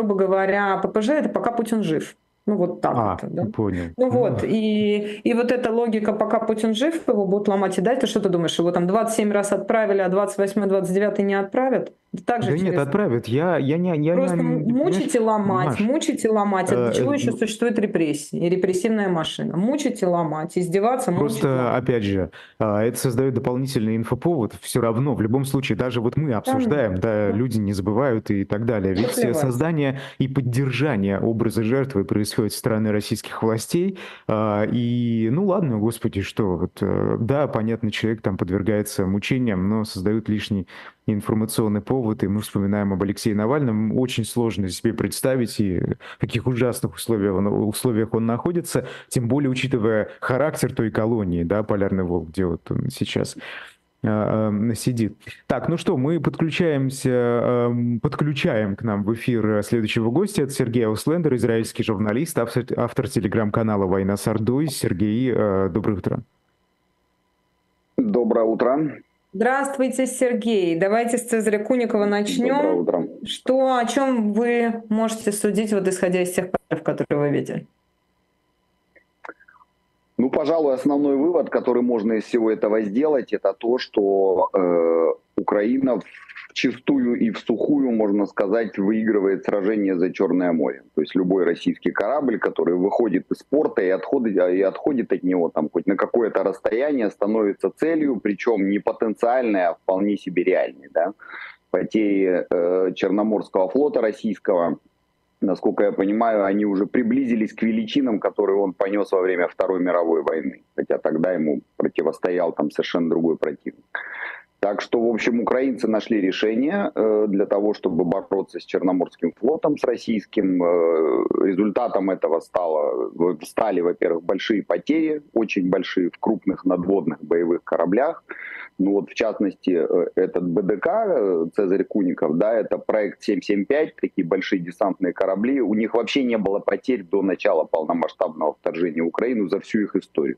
грубо говоря, ППЖ это пока Путин жив. Ну вот так А, это, да. понял. Ну Ну вот, и, и вот эта логика, пока Путин жив, его будут ломать и дать. Ты что ты думаешь, его там 27 раз отправили, а 28-29 не отправят? Да так же Да нет, через... отправят. Я, я не, я Просто не, мучить и ломать, Маш, мучить и ломать. А э, для чего э, еще существует репрессии и репрессивная машина? Мучить и ломать, издеваться, мучить, Просто, ломать. опять же, а, это создает дополнительный инфоповод. Все равно, в любом случае, даже вот мы обсуждаем, да, да, люди не забывают и так далее. да Ведь э, плевать. создание и поддержание образа жертвы происходит со стороны российских властей. а, И, ну ладно, господи, что, вот, э, да, понятно, человек там подвергается мучениям, но создают лишний информационный повод, и мы вспоминаем об Алексее Навальном. Очень сложно себе представить, и в каких ужасных условиях он, условиях он находится, тем более учитывая характер той колонии, да, Полярный Волк, где вот он сейчас а, а, сидит. Так, ну что, мы подключаемся, эм, подключаем к нам в эфир следующего гостя. Это Сергей Ауслендер, израильский журналист, автор, автор телеграм-канала «Война с Ордой». Сергей, э, доброе утро. Доброе утро. Здравствуйте, Сергей. Давайте с Цезаря Куникова Доброе начнем. утро. Что, о чем вы можете судить, вот исходя из тех фактов, которые вы видели? Ну, пожалуй, основной вывод, который можно из всего этого сделать, это то, что э, Украина в чистую и в сухую, можно сказать, выигрывает сражение за Черное море. То есть любой российский корабль, который выходит из порта и отходит, и отходит от него там хоть на какое-то расстояние, становится целью, причем не потенциальной, а вполне себе реальной. Да? Потери э, Черноморского флота российского насколько я понимаю, они уже приблизились к величинам, которые он понес во время Второй мировой войны. Хотя тогда ему противостоял там совершенно другой противник. Так что, в общем, украинцы нашли решение э, для того, чтобы бороться с Черноморским флотом, с российским. Э, результатом этого стало, стали, во-первых, большие потери, очень большие в крупных надводных боевых кораблях. Ну вот, в частности, э, этот БДК, Цезарь Куников, да, это проект 775, такие большие десантные корабли. У них вообще не было потерь до начала полномасштабного вторжения в Украину за всю их историю.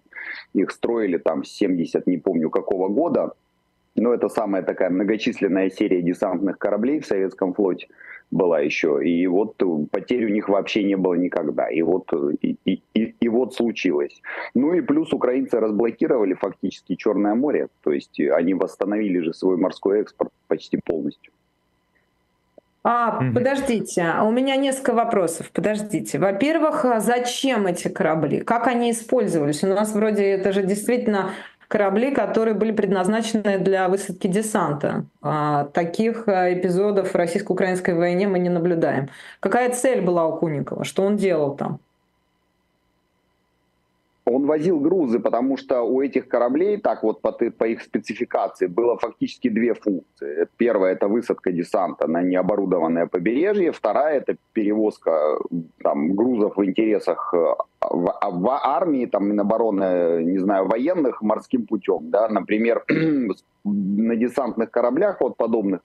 Их строили там с 70, не помню какого года, но это самая такая многочисленная серия десантных кораблей в советском флоте была еще. И вот потерь у них вообще не было никогда. И вот, и, и, и, и вот случилось. Ну и плюс украинцы разблокировали фактически Черное море. То есть они восстановили же свой морской экспорт почти полностью. А, подождите, а у меня несколько вопросов. Подождите. Во-первых, а зачем эти корабли? Как они использовались? У нас вроде это же действительно корабли, которые были предназначены для высадки десанта. А, таких а, эпизодов в российско-украинской войне мы не наблюдаем. Какая цель была у Куникова? Что он делал там? Он возил грузы, потому что у этих кораблей, так вот по, по их спецификации, было фактически две функции. Первая – это высадка десанта на необорудованное побережье. Вторая – это перевозка там, грузов в интересах э, в, а в армии, там, Минобороны, не знаю, военных морским путем. Да? Например, на десантных кораблях вот подобных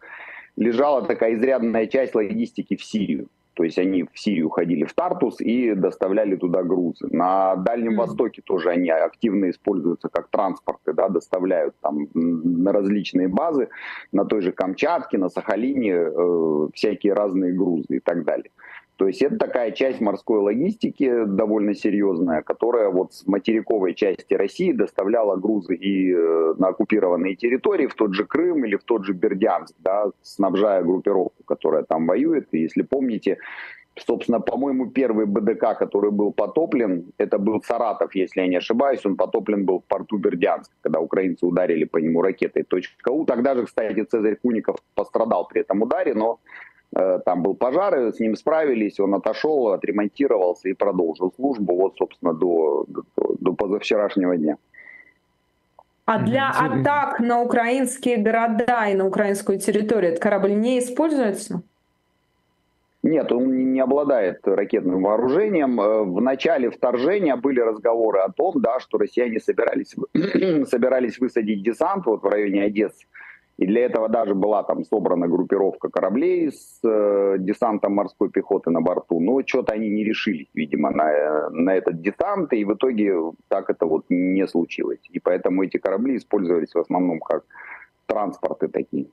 лежала такая изрядная часть логистики в Сирию. То есть они в Сирию ходили в Тартус и доставляли туда грузы. На Дальнем Мгм. Востоке тоже они активно используются как транспорты, да, доставляют там на различные базы, на той же Камчатке, на Сахалине э, всякие разные грузы и так далее. То есть это такая часть морской логистики довольно серьезная, которая вот с материковой части России доставляла грузы и э, на оккупированные территории, в тот же Крым или в тот же Бердянск, да, снабжая группировку, которая там воюет. И если помните, собственно, по-моему, первый БДК, который был потоплен, это был Саратов, если я не ошибаюсь, он потоплен был в порту Бердянск, когда украинцы ударили по нему ракетой .у. Тогда же, кстати, Цезарь Куников пострадал при этом ударе, но Там был пожар, и с ним справились, он отошел, отремонтировался и продолжил службу, вот, собственно, до, до, до позавчерашнего дня. А для атак на украинские города и на украинскую территорию этот корабль не используется? Нет, он не- обладает ракетным вооружением. Э, В начале вторжения были разговоры о том, да, что россияне собирались, собирались высадить десант вот в районе Одессы. И для этого даже была там собрана группировка кораблей с э, десантом морской пехоты на борту. Но что-то они не решились, видимо, на, э, на этот десант. И в итоге так это вот не случилось. И поэтому эти корабли использовались в основном как транспорты такие.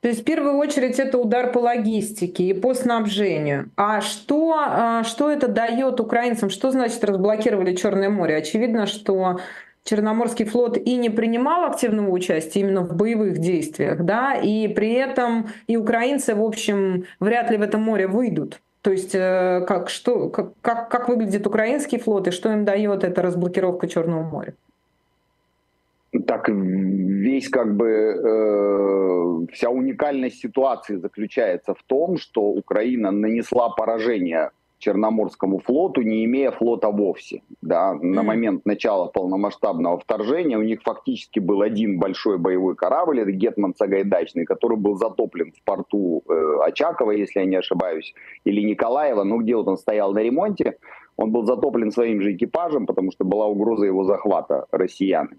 То есть в первую очередь это удар по логистике и по снабжению. А что, а, что это дает украинцам? Что значит разблокировали Черное море? Очевидно, что Черноморский флот и не принимал активного участия именно в боевых действиях, да, и при этом и украинцы, в общем, вряд ли в это море выйдут. То есть э, как, что, как, как, как выглядит украинский флот и что им дает эта разблокировка Черного моря? Так весь как бы э, вся уникальность ситуации заключается в том, что Украина нанесла поражение Черноморскому флоту, не имея флота вовсе. Да. На момент начала полномасштабного вторжения у них фактически был один большой боевой корабль, это Гетман Сагайдачный, который был затоплен в порту э, Очакова, если я не ошибаюсь, или Николаева, ну где вот он стоял на ремонте. Он был затоплен своим же экипажем, потому что была угроза его захвата россиянами.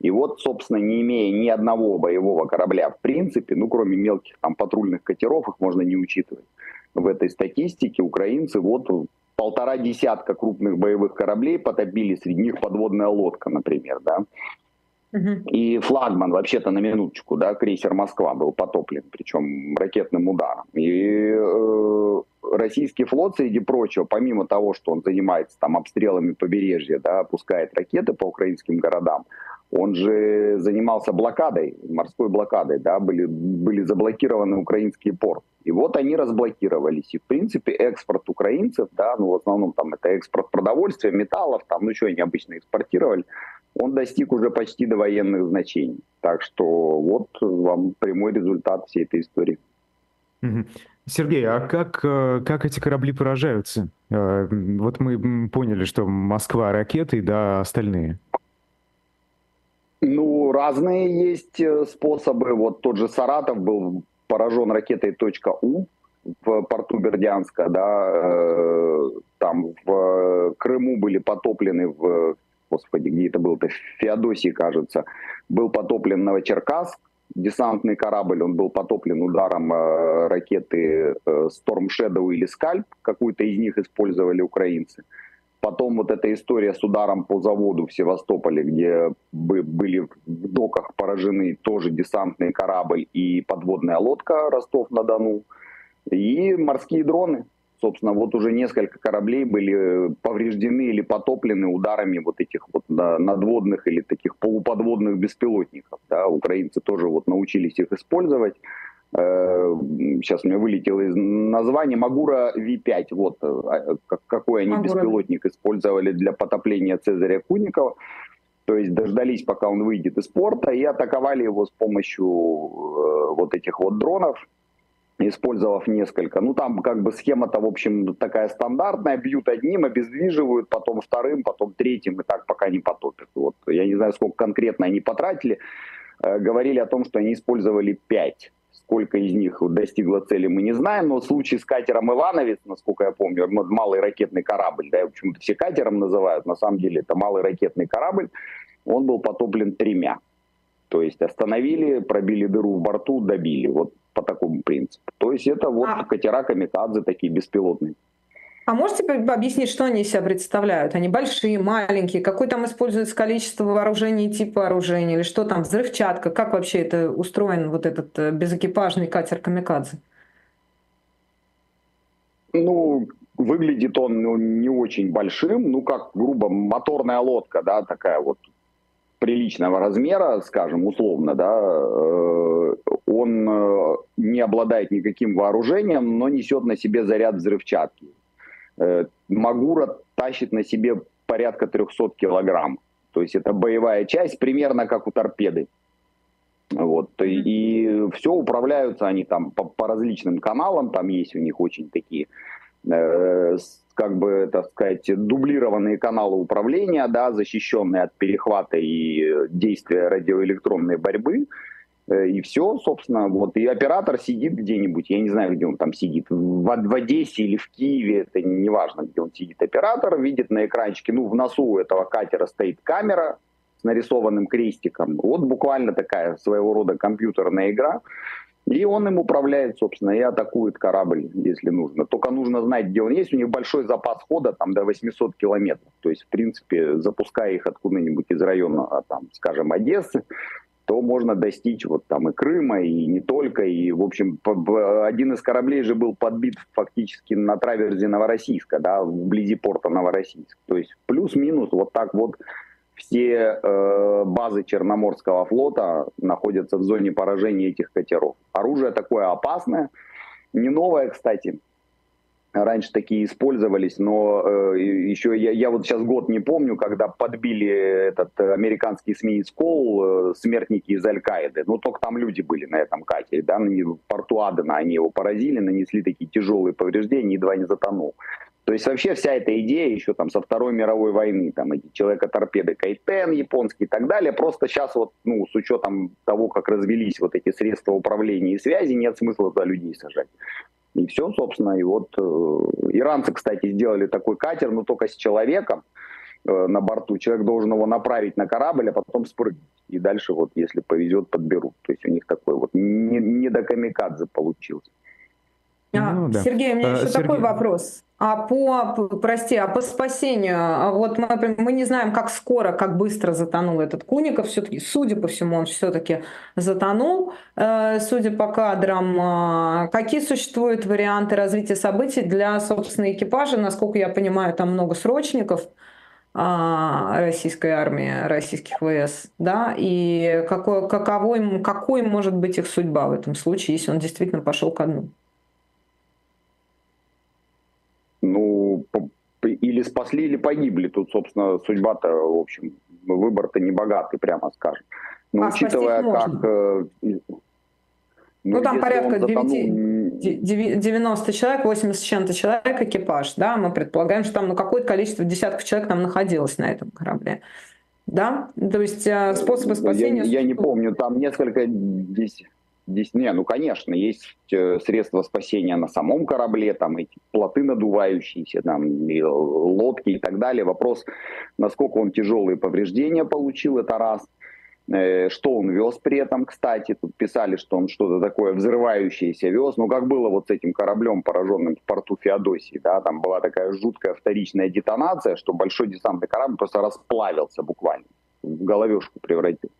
И вот, собственно, не имея ни одного боевого корабля в принципе, ну кроме мелких там патрульных катеров, их можно не учитывать, в этой статистике украинцы вот полтора десятка крупных боевых кораблей потопили, среди них подводная лодка, например, да. И флагман, вообще-то на минуточку, да, крейсер Москва был потоплен, причем ракетным ударом. И э, российский флот, среди прочего, помимо того, что он занимается там обстрелами побережья, да, опускает ракеты по украинским городам, он же занимался блокадой, морской блокадой, да, были, были заблокированы украинские порты. И вот они разблокировались. И, в принципе, экспорт украинцев, да, ну, в основном там это экспорт продовольствия, металлов, там, ну, что они обычно экспортировали, он достиг уже почти до военных значений. Так что вот вам прямой результат всей этой истории. Сергей, а как, э, как эти корабли поражаются? Э, вот мы поняли, что Москва ракеты, да, остальные. Ну, разные есть э, способы. Вот тот же Саратов был поражен ракетой .У в порту Бердянска, да, там в Крыму были потоплены в, господи, где это был-то, Феодосии, кажется, был потоплен Новочеркасск, десантный корабль, он был потоплен ударом э, ракеты Storm Shadow или Скальп, какую-то из них использовали украинцы. Потом вот эта история с ударом по заводу в Севастополе, где были в доках поражены тоже десантный корабль и подводная лодка Ростов-на-Дону. И морские дроны. Собственно, вот уже несколько кораблей были повреждены или потоплены ударами вот этих вот надводных или таких полуподводных беспилотников. Да. Украинцы тоже вот научились их использовать сейчас у меня вылетело из названия, Магура V5, вот э, а, какой они Магура. беспилотник использовали для потопления Цезаря Куникова. То есть дождались, пока он выйдет из порта, и атаковали его с помощью э, вот этих вот дронов, использовав несколько. Ну там как бы схема-то, в общем, такая стандартная. Бьют одним, обездвиживают, потом вторым, потом третьим, и так пока не потопят. Вот. Я не знаю, сколько конкретно они потратили. Э, говорили о том, что они использовали пять Сколько из них достигло цели, мы не знаем. Но в случае с катером «Ивановец», насколько я помню, малый ракетный корабль, да, почему-то все катером называют, на самом деле это малый ракетный корабль, он был потоплен тремя. То есть остановили, пробили дыру в борту, добили. Вот по такому принципу. То есть это вот а... катера камикадзе такие беспилотные. А можете объяснить, что они из себя представляют? Они большие, маленькие? Какое там используется количество вооружений и тип вооружения? Или что там, взрывчатка? Как вообще это устроен, вот этот э, безэкипажный катер «Камикадзе»? Ну, выглядит он ну, не очень большим, ну, как, грубо, моторная лодка, да, такая вот приличного размера, скажем, условно, да, э, он э, не обладает никаким вооружением, но несет на себе заряд взрывчатки. Э, Магура тащит на себе порядка 300 килограмм. То есть это боевая часть, примерно как у торпеды. Вот. И, все управляются они там по, по различным каналам, там есть у них очень такие, как бы, так сказать, дублированные каналы управления, да, защищенные от перехвата и действия радиоэлектронной борьбы. Э, и все, собственно, вот. И оператор сидит где-нибудь, я не знаю, где он там сидит, в, в Одессе или в Киеве, это не важно, где он сидит. Оператор видит на экранчике, ну, в носу этого катера стоит камера с нарисованным крестиком. Вот буквально такая своего рода компьютерная игра. И он им управляет, собственно, и атакует корабль, если нужно. Только нужно знать, где он есть. У них большой запас хода, там до 800 километров. То есть, в принципе, запуская их откуда-нибудь из района, там, скажем, Одессы, то можно достичь вот там и Крыма, и не только. И, в общем, один из кораблей же был подбит фактически на траверзе Новороссийска, да, вблизи порта Новороссийск. То есть плюс-минус вот так вот все э, базы Черноморского флота находятся в зоне поражения этих катеров. Оружие такое опасное, не новое, кстати, раньше такие использовались, но э, еще я, я вот сейчас год не помню, когда подбили этот американский эсминец Кол, э, смертники из Аль-Каиды. Ну, только там люди были на этом катере, да, в порту Адена они его поразили, нанесли такие тяжелые повреждения, едва не затонул. То есть вообще вся эта идея еще там со Второй мировой войны, там эти человека-торпеды Кайтен японский и так далее, просто сейчас вот, ну, с учетом того, как развелись вот эти средства управления и связи, нет смысла за людей сажать. И все, собственно, и вот э, иранцы, кстати, сделали такой катер, но только с человеком э, на борту. Человек должен его направить на корабль, а потом спрыгнуть. И дальше вот, если повезет, подберут. То есть у них такой вот не, не до камикадзе получился. А, ну, да. Сергей, у меня а, еще Сергей... такой вопрос. А по, прости, а по спасению, а вот мы, мы не знаем, как скоро, как быстро затонул этот Куников. Все-таки, судя по всему, он все-таки затонул, э, судя по кадрам. Э, какие существуют варианты развития событий для, собственно, экипажа? Насколько я понимаю, там много срочников российской армии, российских ВС, да, и какой, каковой, какой может быть их судьба в этом случае, если он действительно пошел ко дну? Ну, или спасли, или погибли. Тут, собственно, судьба-то, в общем, выбор-то не богатый, прямо скажем. Но а учитывая, как... Э, ну, ну там порядка 9, 90 человек, 80 с чем-то человек экипаж, да, мы предполагаем, что там ну, какое-то количество десятков человек там находилось на этом корабле. Да, то есть э, способы спасения... Я, я не помню, там несколько, десять, Здесь, не, ну, конечно, есть э, средства спасения на самом корабле, там эти плоты надувающиеся, там, и лодки и так далее. Вопрос, насколько он тяжелые повреждения получил, это раз. Э, что он вез при этом, кстати, тут писали, что он что-то такое взрывающееся вез. Ну, как было вот с этим кораблем, пораженным в порту Феодосии, да, там была такая жуткая вторичная детонация, что большой десантный корабль просто расплавился буквально, в головешку превратился.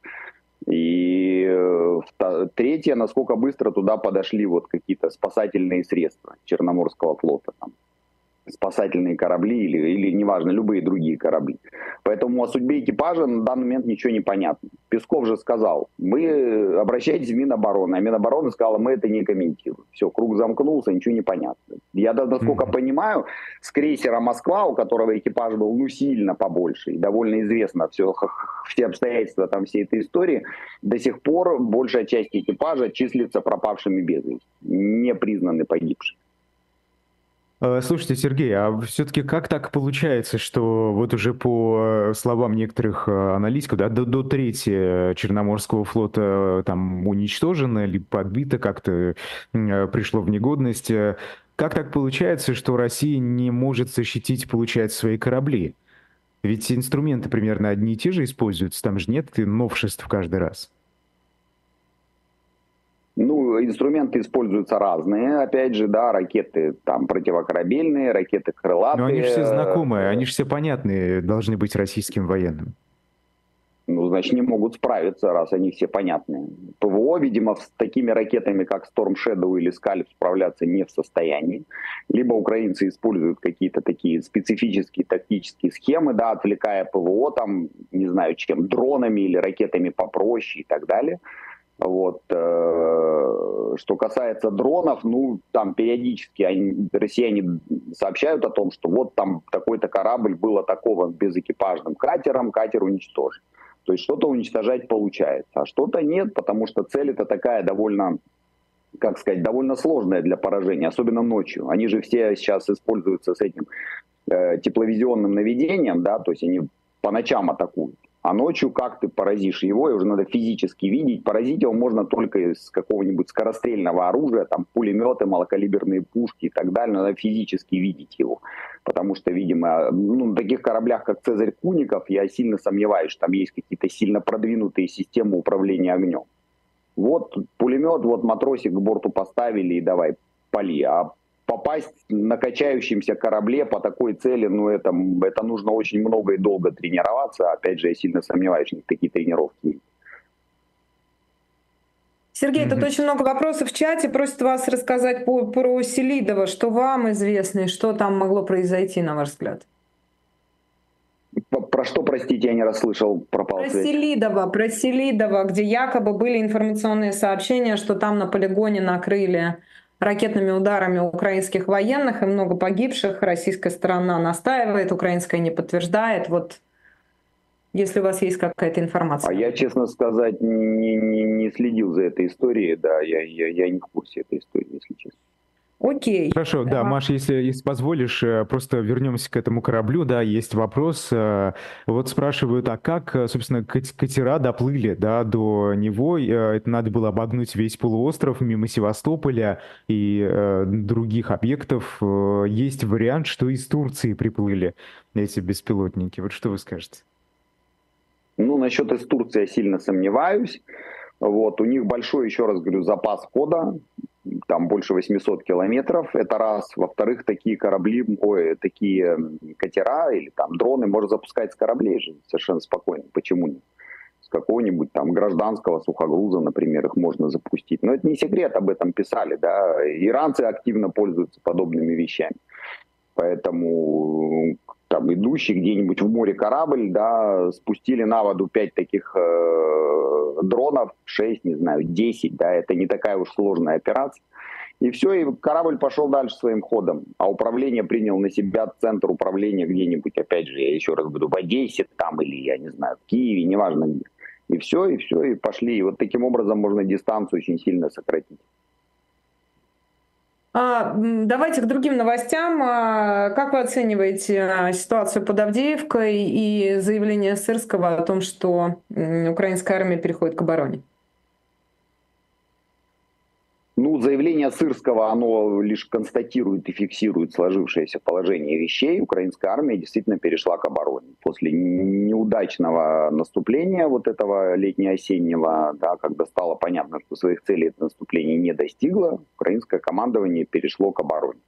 И э, третье, насколько быстро туда подошли вот какие-то спасательные средства Черноморского флота. Там, спасательные корабли или, или неважно, любые другие корабли. Поэтому о судьбе экипажа на данный момент ничего не понятно. Песков же сказал, вы обращаетесь в Минобороны, а Минобороны сказала, мы это не комментируем. Все, круг замкнулся, ничего не понятно. Я, насколько mm-hmm. понимаю, с крейсера «Москва», у которого экипаж был ну сильно побольше, и довольно известно все, все обстоятельства там всей этой истории, до сих пор большая часть экипажа числится пропавшими без вести, не признаны погибшими. Э, слушайте, Сергей, а все-таки как так получается, что вот уже по э, словам некоторых э, аналитиков, да, до, до трети Черноморского флота там уничтожено или подбито, как-то пришло в негодность. Как так получается, что Россия не может защитить, получается, свои корабли? Ведь инструменты примерно одни и те же используются, там же нет новшеств каждый раз. Ну, инструменты используются разные. Опять же, да, ракеты там противокорабельные, ракеты крылатые. Но они же все знакомые, они же все понятные должны быть российским военным. Ну, значит, не могут справиться, раз они все понятные. ПВО, видимо, с такими ракетами, как Storm Shadow или Scalp, справляться не в состоянии. Либо украинцы используют какие-то такие специфические тактические схемы, да, отвлекая ПВО, там, не знаю чем, дронами или ракетами попроще и так далее. Вот. Э, что касается дронов, ну, там периодически они, россияне сообщают о том, что вот там такой-то корабль был атакован безэкипажным катером, катер уничтожен. То есть что-то уничтожать получается, а что-то нет, потому что цель это такая довольно, как сказать, довольно сложная для поражения, особенно ночью. Они же все сейчас используются с этим э, тепловизионным наведением, да, то есть они по ночам атакуют. А ночью как ты поразишь его, и уже надо физически видеть. Поразить его можно только из какого-нибудь скорострельного оружия, там пулеметы, малокалиберные пушки и так далее. Надо физически видеть его. Потому что, видимо, ну, на таких кораблях, как Цезарь Куников, я сильно сомневаюсь, что там есть какие-то сильно продвинутые системы управления огнем. Вот пулемет, вот матросик к борту поставили и давай пали. А попасть на качающемся корабле по такой цели, ну это, это нужно очень много и долго тренироваться. Опять же, я сильно сомневаюсь, что такие тренировки Сергей, mm-hmm. тут очень много вопросов в чате. Просят вас рассказать по, про Селидова, что вам известно и что там могло произойти, на ваш взгляд. Про что, простите, я не расслышал, пропал Про связь. Селидова, про Селидова, где якобы были информационные сообщения, что там на полигоне накрыли ракетными ударами украинских военных и много погибших. Российская сторона настаивает, украинская не подтверждает. Вот если у вас есть какая-то информация. А я, честно сказать, не, не, не следил за этой историей, да, я, я, я не в курсе этой истории, если честно. Окей. Хорошо, да, Маш, если, если позволишь, э, просто вернемся к этому кораблю, да, есть вопрос. Э, вот спрашивают, а как, э, собственно, катера доплыли, да, до него? Это надо было обогнуть весь полуостров мимо Севастополя и э, других объектов. Есть вариант, что из Турции приплыли эти беспилотники. Вот что вы скажете? Ну, насчет из Турции я сильно сомневаюсь. Вот, у них большой, еще раз говорю, запас хода, там больше 800 километров, это раз. Во-вторых, такие корабли, ой, такие катера или там дроны можно запускать с кораблей же совершенно спокойно. Почему нет? С какого-нибудь там гражданского сухогруза, например, их можно запустить. Но это не секрет, об этом писали, да. Иранцы активно пользуются подобными вещами. Поэтому там, идущий где-нибудь в море корабль, да, спустили на воду 5 таких э, дронов, 6, не знаю, 10, да, это не такая уж сложная операция. И все, и корабль пошел дальше своим ходом. А управление принял на себя центр управления где-нибудь, опять же, я еще раз буду в Одессе там или, я не знаю, в Киеве, неважно где. И все, и все, и пошли. И вот таким образом можно дистанцию очень сильно сократить. А, давайте к другим новостям. А, как вы оцениваете а, ситуацию под Авдеевкой и заявление Сырского о том, что украинская армия переходит к обороне? Ну, заявление Сырского, оно лишь констатирует и фиксирует сложившееся положение вещей. Украинская армия действительно перешла к обороне. После неудачного наступления вот этого летне-осеннего, да, когда стало понятно, что своих целей это наступление не достигло, украинское командование перешло к обороне.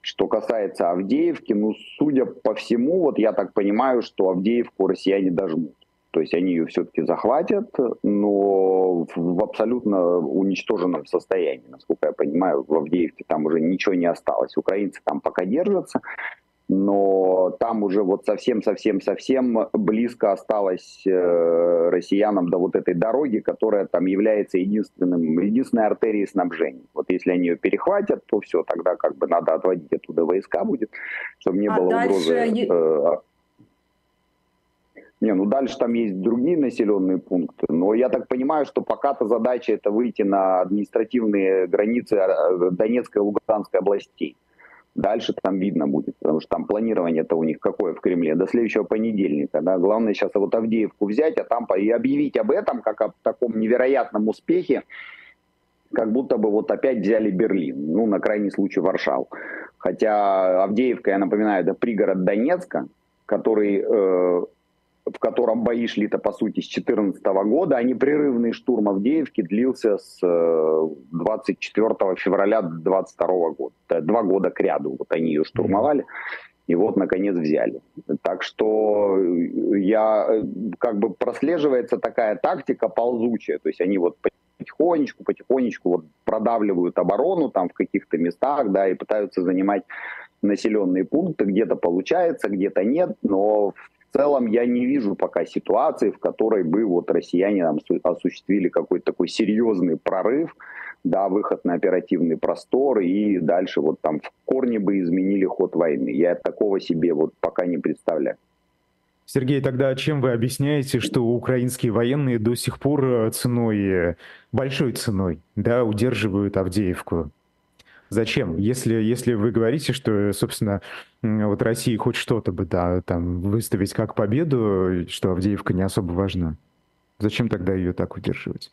Что касается Авдеевки, ну, судя по всему, вот я так понимаю, что Авдеевку россияне дожмут. То есть они ее все-таки захватят, но в абсолютно уничтоженном состоянии. Насколько я понимаю, в Авдеевке там уже ничего не осталось. Украинцы там пока держатся, но там уже вот совсем-совсем-совсем близко осталось э, россиянам до вот этой дороги, которая там является единственным, единственной артерией снабжения. Вот если они ее перехватят, то все, тогда как бы надо отводить оттуда войска будет, чтобы не а было дальше... угрозы э, не, ну дальше там есть другие населенные пункты, но я так понимаю, что пока-то задача это выйти на административные границы э, Донецкой и Луганской областей. Дальше там видно будет, потому что там планирование-то у них какое в Кремле, до следующего понедельника. Да? Главное сейчас вот Авдеевку взять, а там и объявить об этом, как о таком невероятном успехе, как будто бы вот опять взяли Берлин, ну, на крайний случай Варшаву. Хотя Авдеевка, я напоминаю, это пригород Донецка, который э, в котором бои шли-то по сути с 2014 года, а непрерывный штурм Авдеевки длился с 24 э, февраля 2022 года. Два года к ряду вот они ее штурмовали. И вот, наконец, взяли. Так что э, я, э, как бы прослеживается такая тактика ползучая. То есть они вот потихонечку, потихонечку вот продавливают оборону там в каких-то местах, да, и пытаются занимать населенные пункты. Где-то получается, где-то нет, но целом я не вижу пока ситуации, в которой бы вот россияне там осуществили какой-то такой серьезный прорыв, да, выход на оперативный простор и дальше вот там в корне бы изменили ход войны. Я такого себе вот пока не представляю. Сергей, тогда чем вы объясняете, что украинские военные до сих пор э, ценой, э, большой ценой, да, удерживают Авдеевку? Зачем? Если, если вы говорите, что, собственно, вот России хоть что-то бы, да, там, выставить как победу, что Авдеевка не особо важна, зачем тогда ее так удерживать?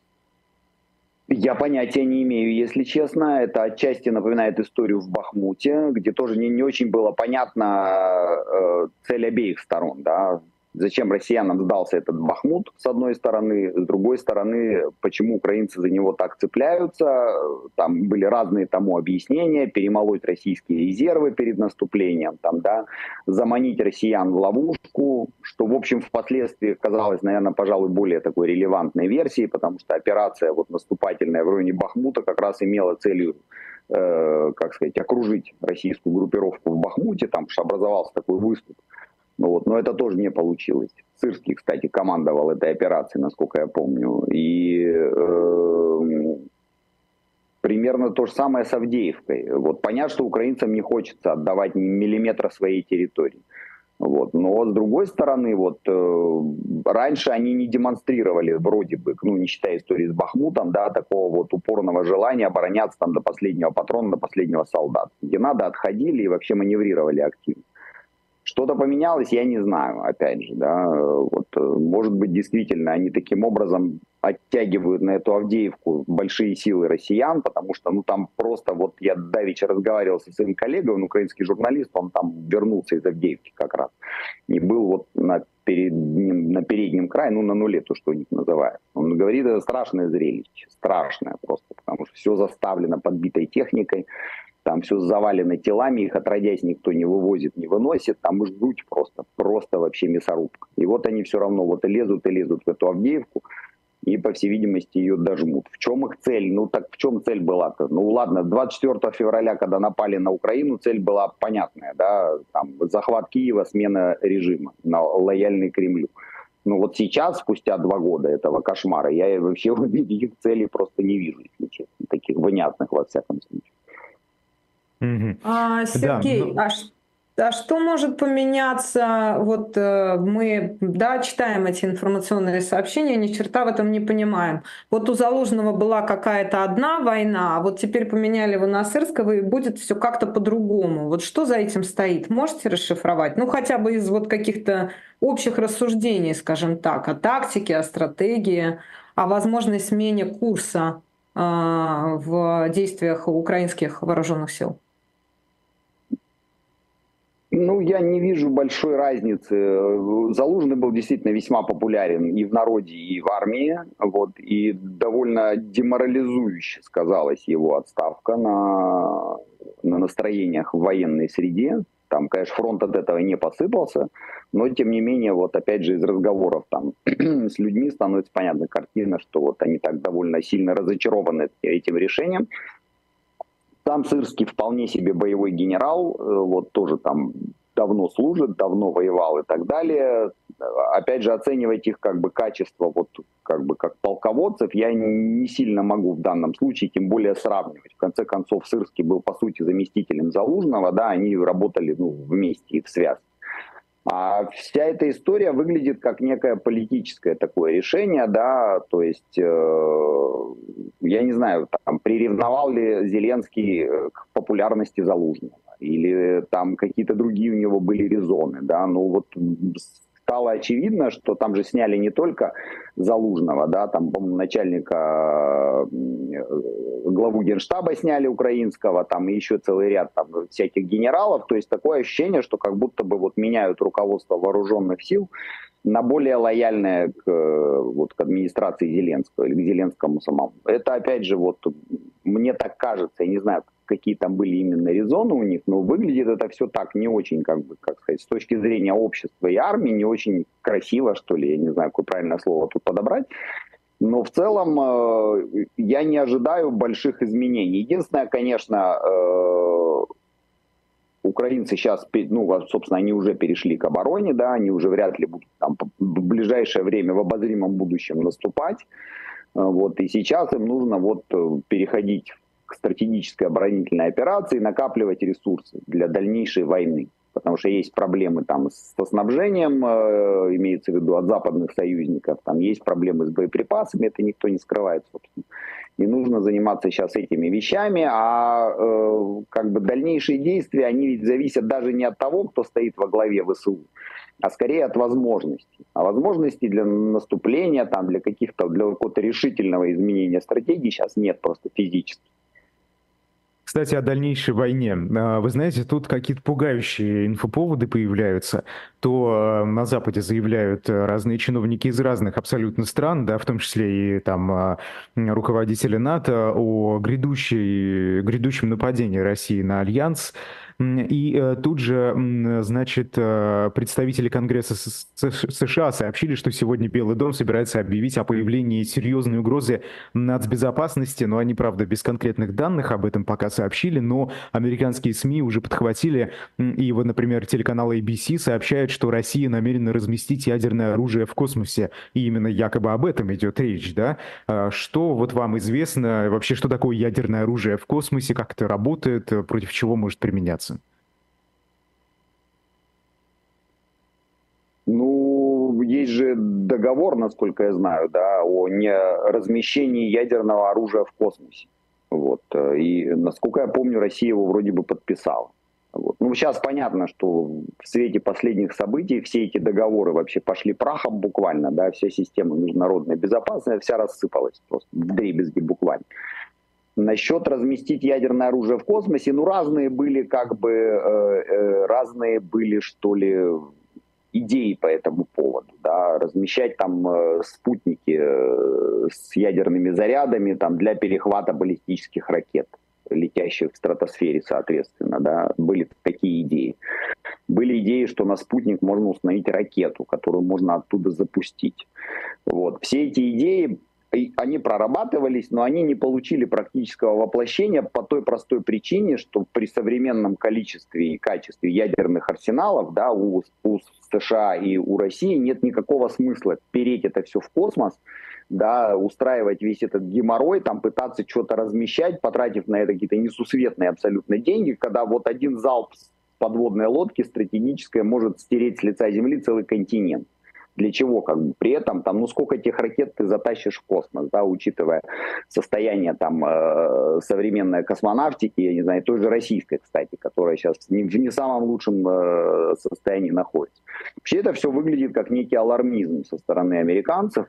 Я понятия не имею, если честно. Это отчасти напоминает историю в Бахмуте, где тоже не, не очень было понятно э, цель обеих сторон. Да? Зачем россиянам сдался этот Бахмут, с одной стороны, с другой стороны, почему украинцы за него так цепляются, там были разные тому объяснения, перемолоть российские резервы перед наступлением, там, да, заманить россиян в ловушку, что, в общем, впоследствии казалось, наверное, пожалуй, более такой релевантной версией, потому что операция вот наступательная в районе Бахмута как раз имела целью э, как сказать, окружить российскую группировку в Бахмуте, там образовался такой выступ. Ну вот, но это тоже не получилось. Сырский, кстати, командовал этой операцией, насколько я помню. И э, примерно то же самое с Авдеевкой. Вот понятно, что украинцам не хочется отдавать ни миллиметра своей территории. Вот. Но с другой стороны, вот э, раньше они не демонстрировали вроде бы, ну не считая истории с Бахмутом, да, такого вот упорного желания обороняться там до последнего патрона, до последнего солдата. Где надо, отходили и вообще маневрировали активно. Что-то поменялось, я не знаю, опять же, да, вот, э, может быть, действительно, они таким образом оттягивают на эту Авдеевку большие силы россиян, потому что, ну, там просто, вот я давеча разговаривал со своим коллегой, он украинский журналист, он там вернулся из Авдеевки как раз, и был вот на переднем, на переднем крае, ну, на нуле, то, что у них называют. Он говорит, это страшное зрелище, страшное просто, потому что все заставлено подбитой техникой, там все завалено телами, их отродясь никто не вывозит, не выносит, там ждут просто, просто вообще мясорубка. И вот они все равно вот и лезут, и лезут в эту Авдеевку, и, по всей видимости, ее дожмут. В чем их цель? Ну так в чем цель была-то? Ну ладно, 24 февраля, когда напали на Украину, цель была понятная, да, там, захват Киева, смена режима на лояльный Кремлю. Но вот сейчас, спустя два года этого кошмара, я вообще их целей просто не вижу, если честно, таких внятных во всяком случае. Угу. А, Сергей, да, ну... а, а что может поменяться? Вот э, мы, да, читаем эти информационные сообщения, ни черта в этом не понимаем. Вот у Залужного была какая-то одна война, а вот теперь поменяли его на Сырского, и будет все как-то по-другому. Вот что за этим стоит? Можете расшифровать? Ну, хотя бы из вот каких-то общих рассуждений, скажем так, о тактике, о стратегии, о возможной смене курса э, в действиях украинских вооруженных сил. Ну, я не вижу большой разницы. Залужный был действительно весьма популярен и в народе, и в армии. Вот, и довольно деморализующе сказалась его отставка на, на настроениях в военной среде. Там, конечно, фронт от этого не посыпался, но тем не менее, вот опять же из разговоров там с людьми становится понятна картина, что вот они так довольно сильно разочарованы этим решением. Сам Сырский вполне себе боевой генерал, э, вот тоже там давно служит, давно воевал и так далее. Опять же, оценивать их как бы качество, вот как бы как полководцев, я не сильно могу в данном случае, тем более сравнивать. В конце концов, Сырский был, по сути, заместителем Залужного, да, они работали ну, вместе и в связке. А вся эта история выглядит как некое политическое такое решение, да, то есть, э, я не знаю, там, приревновал ли Зеленский э, к популярности Залужного, или там какие-то другие у него были резоны, да, ну вот стало очевидно, что там же сняли не только Залужного, да, там, по начальника главу генштаба сняли украинского, там и еще целый ряд там всяких генералов, то есть такое ощущение, что как будто бы вот меняют руководство вооруженных сил на более лояльное к, э, вот, к администрации Зеленского или к Зеленскому самому. Это опять же вот мне так кажется, я не знаю, какие там были именно резоны у них, но выглядит это все так не очень, как бы, как сказать, с точки зрения общества и армии, не очень красиво, что ли, я не знаю, какое правильное слово тут подобрать. Но в целом э, я не ожидаю больших изменений. Единственное, конечно, э, украинцы сейчас, ну, собственно, они уже перешли к обороне, да, они уже вряд ли будут там в ближайшее время, в обозримом будущем наступать. Э, вот, и сейчас им нужно вот э, переходить к стратегической оборонительной операции, накапливать ресурсы для дальнейшей войны. Потому что есть проблемы там со снабжением, э, имеется в виду от западных союзников, там есть проблемы с боеприпасами, это никто не скрывает, собственно. И нужно заниматься сейчас этими вещами, а э, как бы дальнейшие действия, они ведь зависят даже не от того, кто стоит во главе ВСУ, а скорее от возможностей. А возможностей для наступления, там, для каких-то, для какого-то решительного изменения стратегии сейчас нет просто физически. Кстати, о дальнейшей войне. А, вы знаете, тут какие-то пугающие инфоповоды появляются. То а, на Западе заявляют разные чиновники из разных абсолютно стран, да, в том числе и там а, руководители НАТО, о грядущей, грядущем нападении России на Альянс. И э, тут же, значит, э, представители Конгресса США сообщили, что сегодня Белый дом собирается объявить о появлении серьезной угрозы нацбезопасности, но они, правда, без конкретных данных об этом пока сообщили, но американские СМИ уже подхватили, и вот, например, телеканал ABC сообщает, что Россия намерена разместить ядерное оружие в космосе, и именно якобы об этом идет речь, да? А что вот вам известно, вообще, что такое ядерное оружие в космосе, как это работает, против чего может применяться? Ну, есть же договор, насколько я знаю, да, о не размещении ядерного оружия в космосе. Вот. И, насколько я помню, Россия его вроде бы подписала. Вот. Ну, сейчас понятно, что в свете последних событий все эти договоры вообще пошли прахом буквально, да, вся система международной безопасности вся рассыпалась просто в дребезги буквально. Насчет разместить ядерное оружие в космосе, ну, разные были как бы, э, э, разные были, что ли, идеи по этому поводу, да, размещать там э, спутники э, с ядерными зарядами там для перехвата баллистических ракет, летящих в стратосфере, соответственно, да, были такие идеи. Были идеи, что на спутник можно установить ракету, которую можно оттуда запустить. Вот. Все эти идеи они прорабатывались, но они не получили практического воплощения по той простой причине, что при современном количестве и качестве ядерных арсеналов да, у, у США и у России нет никакого смысла переть это все в космос, да, устраивать весь этот геморрой, там пытаться что-то размещать, потратив на это какие-то несусветные абсолютно деньги, когда вот один залп подводной лодки стратегической может стереть с лица Земли целый континент для чего, как бы, при этом, там, ну, сколько этих ракет ты затащишь в космос, да, учитывая состояние, там, э, современной космонавтики, я не знаю, той же российской, кстати, которая сейчас не, в не самом лучшем э, состоянии находится. Вообще это все выглядит как некий алармизм со стороны американцев,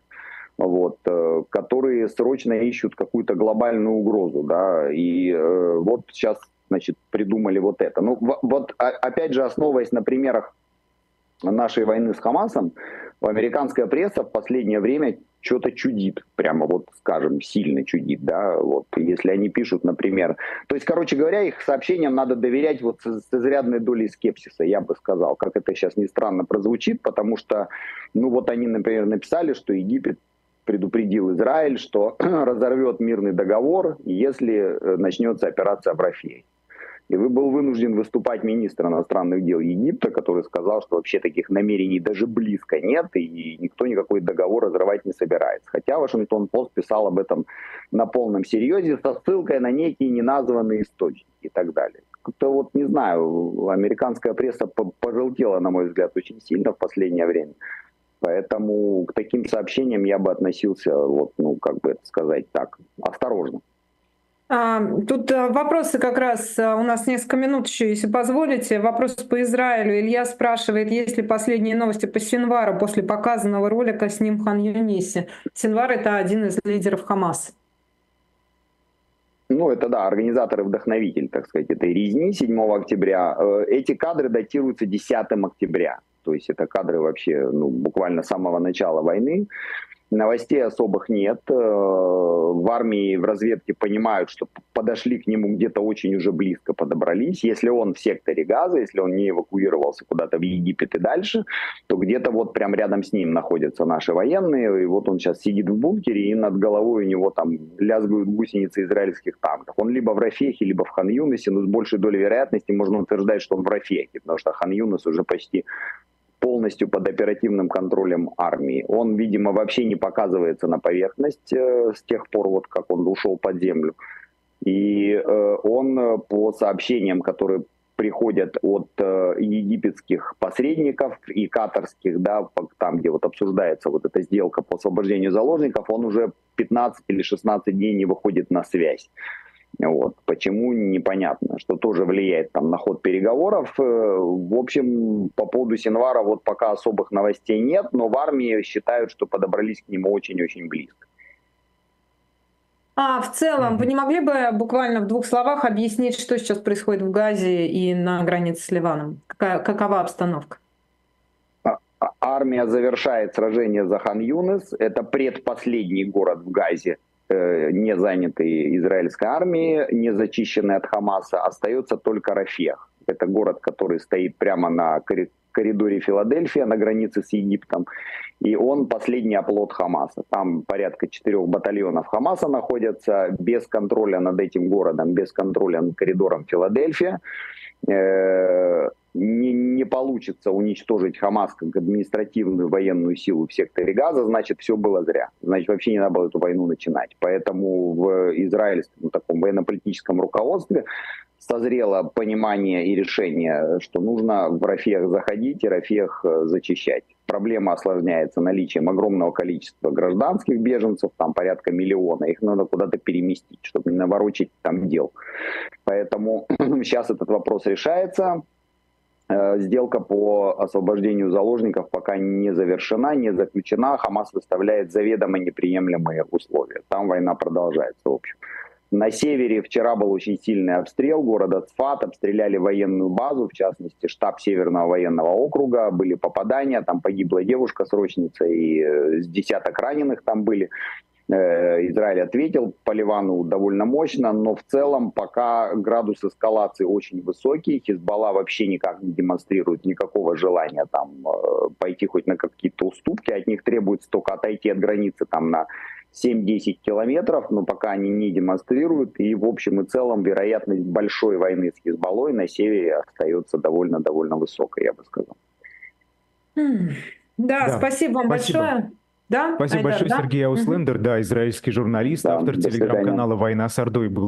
вот, э, которые срочно ищут какую-то глобальную угрозу, да, и э, вот сейчас, значит, придумали вот это. Ну, вот, опять же, основываясь на примерах нашей войны с Хамасом, американская пресса в последнее время что-то чудит, прямо вот, скажем, сильно чудит, да, вот, если они пишут, например, то есть, короче говоря, их сообщениям надо доверять вот с, с изрядной долей скепсиса, я бы сказал, как это сейчас не странно прозвучит, потому что, ну, вот они, например, написали, что Египет предупредил Израиль, что разорвет мирный договор, если э, начнется операция в Рафее. И вы был вынужден выступать министр иностранных дел Египта, который сказал, что вообще таких намерений даже близко нет, и никто никакой договор разрывать не собирается. Хотя Вашингтон Пост писал об этом на полном серьезе со ссылкой на некие неназванные источники и так далее. Как-то вот, не знаю, американская пресса пожелтела, на мой взгляд, очень сильно в последнее время. Поэтому к таким сообщениям я бы относился, вот, ну, как бы это сказать так, осторожно. А, тут э, вопросы как раз, э, у нас несколько минут еще, если позволите. Вопрос по Израилю. Илья спрашивает, есть ли последние новости по Синвару после показанного ролика с ним Хан Юнисе. Синвар — это один из лидеров Хамас. Ну, это да, организатор-вдохновитель, так сказать, этой резни 7 октября. Э, эти кадры датируются 10 октября. То есть это кадры вообще ну, буквально с самого начала войны. Новостей особых нет. Э, в армии, в разведке понимают, что подошли к нему где-то очень уже близко подобрались. Если он в секторе газа, если он не эвакуировался куда-то в Египет и дальше, то где-то вот прям рядом с ним находятся наши военные. И вот он сейчас сидит в бункере, и над головой у него там лязгают гусеницы израильских танков. Он либо в Рафехе, либо в Хан-Юнисе, но с большей долей вероятности можно утверждать, что он в Рафехе, потому что Хан-Юнис уже почти полностью под оперативным контролем армии. Он, видимо, вообще не показывается на поверхность э, с тех пор, вот как он ушел под землю. И э, он э, по сообщениям, которые приходят от э, египетских посредников и катарских, да, там, где вот обсуждается вот эта сделка по освобождению заложников, он уже 15 или 16 дней не выходит на связь. Вот. Почему, непонятно, что тоже влияет там, на ход переговоров. Э, в общем, по поводу Синвара вот пока особых новостей нет, но в армии считают, что подобрались к нему очень-очень близко. А в целом, вы не могли бы буквально в двух словах объяснить, что сейчас происходит в Газе и на границе с Ливаном? Какая, какова обстановка? А, а, армия завершает сражение за Хан-Юнес. Это предпоследний город в Газе, не занятый израильской армией, не зачищенный от Хамаса. Остается только Рафех. Это город, который стоит прямо на коридоре Филадельфия на границе с Египтом. И он последний оплот Хамаса. Там порядка четырех батальонов Хамаса находятся без контроля над этим городом, без контроля над коридором Филадельфия. Не, не получится уничтожить Хамас как административную военную силу в секторе Газа, значит, все было зря. Значит, вообще не надо было эту войну начинать. Поэтому в израильском таком военно-политическом руководстве созрело понимание и решение, что нужно в Рафех заходить и Рафех э, зачищать. Проблема осложняется наличием огромного количества гражданских беженцев, там порядка миллиона, их надо куда-то переместить, чтобы не наворочить там дел. Поэтому сейчас этот вопрос решается. Э, сделка по освобождению заложников пока не завершена, не заключена. Хамас выставляет заведомо неприемлемые условия. Там война продолжается, в общем. На севере вчера был очень сильный обстрел города Цфат, обстреляли военную базу, в частности штаб Северного военного округа, были попадания, там погибла девушка-срочница и э, с десяток раненых там были. Э, Израиль ответил по Ливану довольно мощно, но в целом пока градус эскалации очень высокий, Хизбалла вообще никак не демонстрирует никакого желания там э, пойти хоть на какие-то уступки, от них требуется только отойти от границы там на 7-10 километров, но пока они не демонстрируют. И в общем и целом вероятность большой войны с Хизбаллой на севере остается довольно-довольно высокой, я бы сказал. Да, да. спасибо вам спасибо. большое. Да? Спасибо Айдар, большое, да? Сергей Ауслендер, да, израильский журналист, да, автор телеграм-канала «Война с Ордой» был